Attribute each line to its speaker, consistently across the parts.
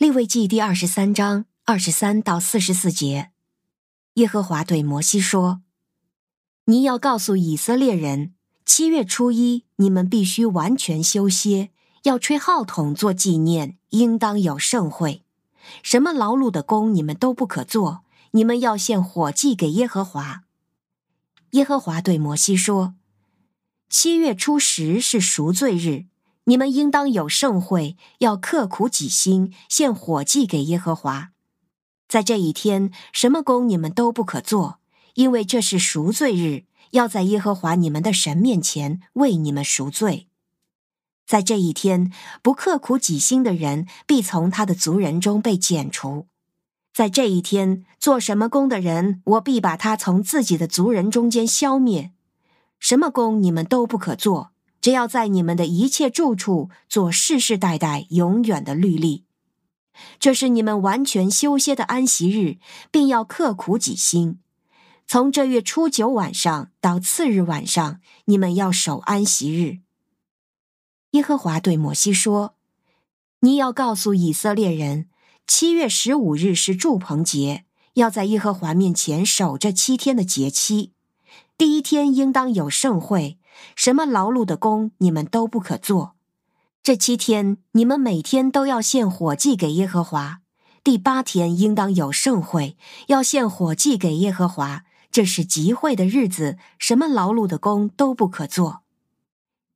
Speaker 1: 利未记第二十三章二十三到四十四节，耶和华对摩西说：“你要告诉以色列人，七月初一，你们必须完全休歇，要吹号筒做纪念，应当有盛会。什么劳碌的工你们都不可做，你们要献火祭给耶和华。”耶和华对摩西说：“七月初十是赎罪日。”你们应当有盛会，要刻苦己心，献火祭给耶和华。在这一天，什么工你们都不可做，因为这是赎罪日，要在耶和华你们的神面前为你们赎罪。在这一天，不刻苦己心的人必从他的族人中被剪除。在这一天，做什么工的人，我必把他从自己的族人中间消灭。什么工你们都不可做。只要在你们的一切住处做世世代代永远的律例，这是你们完全休歇的安息日，并要刻苦己心。从这月初九晚上到次日晚上，你们要守安息日。耶和华对摩西说：“你要告诉以色列人，七月十五日是祝棚节，要在耶和华面前守这七天的节期。第一天应当有盛会。”什么劳碌的工你们都不可做。这七天你们每天都要献火祭给耶和华。第八天应当有盛会，要献火祭给耶和华。这是集会的日子，什么劳碌的工都不可做。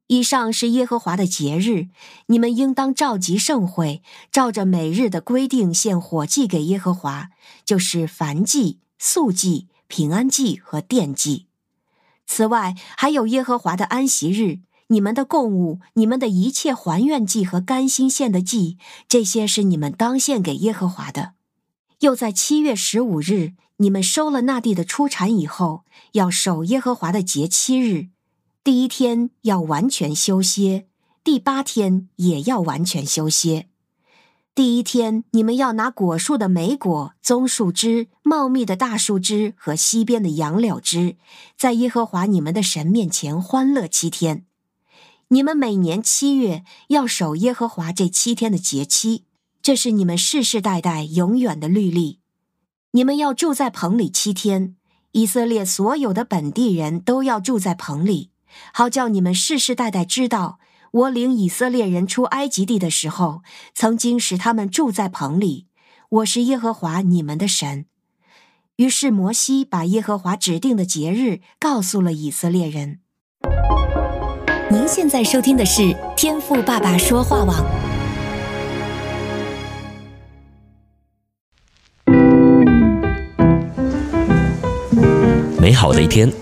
Speaker 1: 以上是耶和华的节日，你们应当召集盛会，照着每日的规定献火祭给耶和华，就是燔祭、素祭、平安祭和奠祭。此外，还有耶和华的安息日，你们的供物，你们的一切还愿祭和甘心献的祭，这些是你们当献给耶和华的。又在七月十五日，你们收了那地的出产以后，要守耶和华的节期日。第一天要完全休歇，第八天也要完全休歇。第一天，你们要拿果树的莓果、棕树枝、茂密的大树枝和溪边的杨柳枝，在耶和华你们的神面前欢乐七天。你们每年七月要守耶和华这七天的节期，这是你们世世代代永远的律例。你们要住在棚里七天，以色列所有的本地人都要住在棚里，好叫你们世世代代知道。我领以色列人出埃及地的时候，曾经使他们住在棚里。我是耶和华你们的神。于是摩西把耶和华指定的节日告诉了以色列人。您现在收听的是天赋爸爸说话网。
Speaker 2: 美好的一天，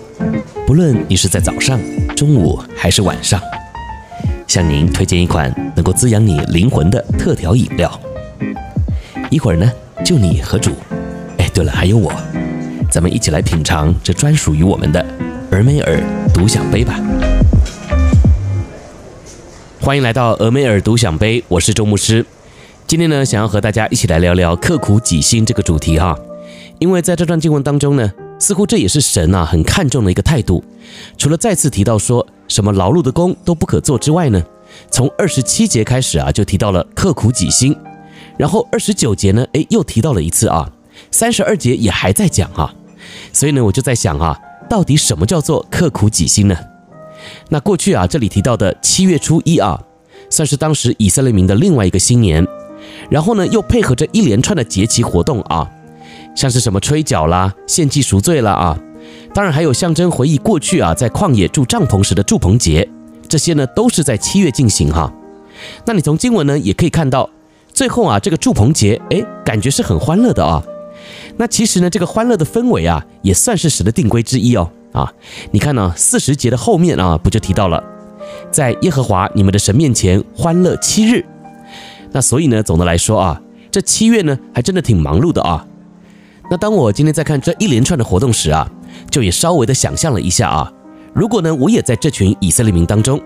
Speaker 2: 不论你是在早上、中午还是晚上。向您推荐一款能够滋养你灵魂的特调饮料。一会儿呢，就你和主，哎，对了，还有我，咱们一起来品尝这专属于我们的俄美尔独享杯吧。欢迎来到俄美尔独享杯，我是周牧师。今天呢，想要和大家一起来聊聊刻苦己心这个主题哈，因为在这段经文当中呢，似乎这也是神啊很看重的一个态度。除了再次提到说，什么劳碌的工都不可做之外呢，从二十七节开始啊，就提到了刻苦己心，然后二十九节呢，诶，又提到了一次啊，三十二节也还在讲啊，所以呢，我就在想啊，到底什么叫做刻苦己心呢？那过去啊，这里提到的七月初一啊，算是当时以色列民的另外一个新年，然后呢，又配合着一连串的节期活动啊，像是什么吹角啦、献祭赎罪啦啊。当然还有象征回忆过去啊，在旷野住帐篷时的住棚节，这些呢都是在七月进行哈。那你从经文呢也可以看到，最后啊这个住棚节，哎，感觉是很欢乐的啊。那其实呢这个欢乐的氛围啊，也算是神的定规之一哦啊。你看呢四十节的后面啊，不就提到了，在耶和华你们的神面前欢乐七日。那所以呢总的来说啊，这七月呢还真的挺忙碌的啊。那当我今天在看这一连串的活动时啊。就也稍微的想象了一下啊，如果呢我也在这群以色列民当中，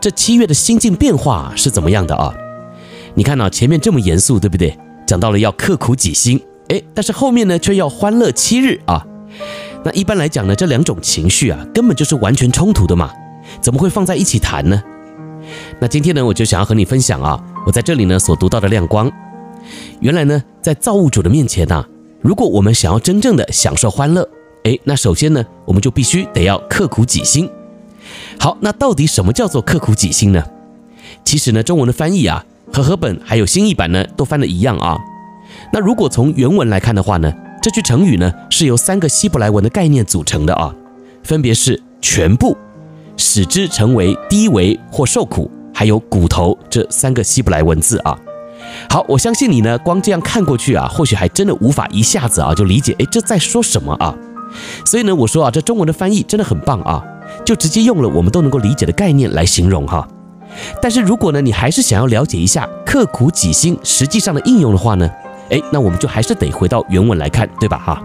Speaker 2: 这七月的心境变化是怎么样的啊？你看呢，前面这么严肃，对不对？讲到了要刻苦己心，哎，但是后面呢却要欢乐七日啊。那一般来讲呢，这两种情绪啊根本就是完全冲突的嘛，怎么会放在一起谈呢？那今天呢，我就想要和你分享啊，我在这里呢所读到的亮光。原来呢，在造物主的面前啊，如果我们想要真正的享受欢乐，诶，那首先呢，我们就必须得要刻苦己心。好，那到底什么叫做刻苦己心呢？其实呢，中文的翻译啊，和和本还有新译版呢，都翻的一样啊。那如果从原文来看的话呢，这句成语呢，是由三个希伯来文的概念组成的啊，分别是全部、使之成为低微或受苦，还有骨头这三个希伯来文字啊。好，我相信你呢，光这样看过去啊，或许还真的无法一下子啊就理解，诶，这在说什么啊？所以呢，我说啊，这中文的翻译真的很棒啊，就直接用了我们都能够理解的概念来形容哈。但是如果呢，你还是想要了解一下刻苦己心实际上的应用的话呢，诶，那我们就还是得回到原文来看，对吧？哈。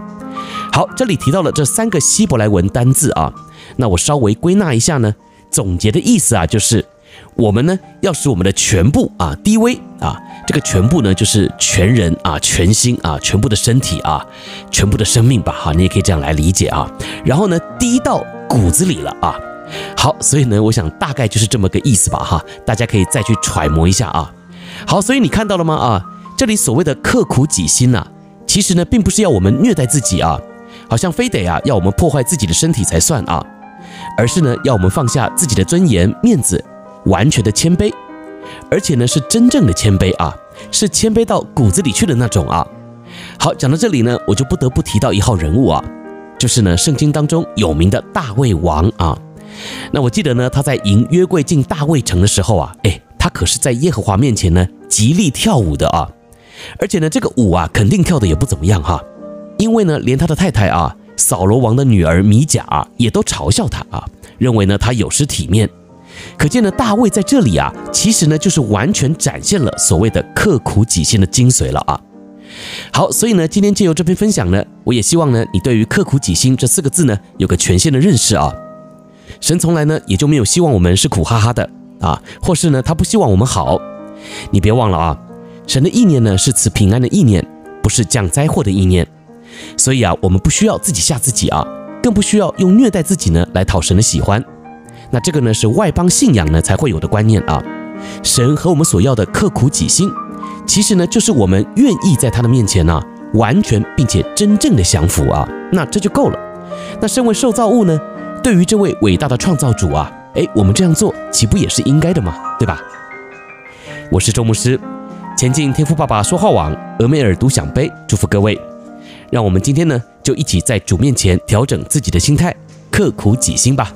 Speaker 2: 好，这里提到了这三个希伯来文单字啊，那我稍微归纳一下呢，总结的意思啊，就是我们呢要使我们的全部啊低微啊。这个全部呢，就是全人啊，全心啊，全部的身体啊，全部的生命吧，哈，你也可以这样来理解啊。然后呢，低到骨子里了啊。好，所以呢，我想大概就是这么个意思吧，哈，大家可以再去揣摩一下啊。好，所以你看到了吗？啊，这里所谓的刻苦己心呐，其实呢，并不是要我们虐待自己啊，好像非得啊要我们破坏自己的身体才算啊，而是呢，要我们放下自己的尊严、面子，完全的谦卑。而且呢，是真正的谦卑啊，是谦卑到骨子里去的那种啊。好，讲到这里呢，我就不得不提到一号人物啊，就是呢，圣经当中有名的大卫王啊。那我记得呢，他在迎约柜进大卫城的时候啊，诶，他可是在耶和华面前呢极力跳舞的啊。而且呢，这个舞啊，肯定跳得也不怎么样哈，因为呢，连他的太太啊，扫罗王的女儿米甲，也都嘲笑他啊，认为呢他有失体面。可见呢，大卫在这里啊，其实呢就是完全展现了所谓的刻苦己心的精髓了啊。好，所以呢，今天借由这篇分享呢，我也希望呢，你对于刻苦己心这四个字呢，有个全新的认识啊。神从来呢也就没有希望我们是苦哈哈的啊，或是呢他不希望我们好。你别忘了啊，神的意念呢是赐平安的意念，不是降灾祸的意念。所以啊，我们不需要自己吓自己啊，更不需要用虐待自己呢来讨神的喜欢。那这个呢是外邦信仰呢才会有的观念啊。神和我们所要的刻苦己心，其实呢就是我们愿意在他的面前呢、完全并且真正的降服啊，那这就够了。那身为受造物呢，对于这位伟大的创造主啊，诶，我们这样做岂不也是应该的吗？对吧？我是周牧师，前进天赋爸爸说话网，俄梅尔独享杯，祝福各位。让我们今天呢就一起在主面前调整自己的心态，刻苦己心吧。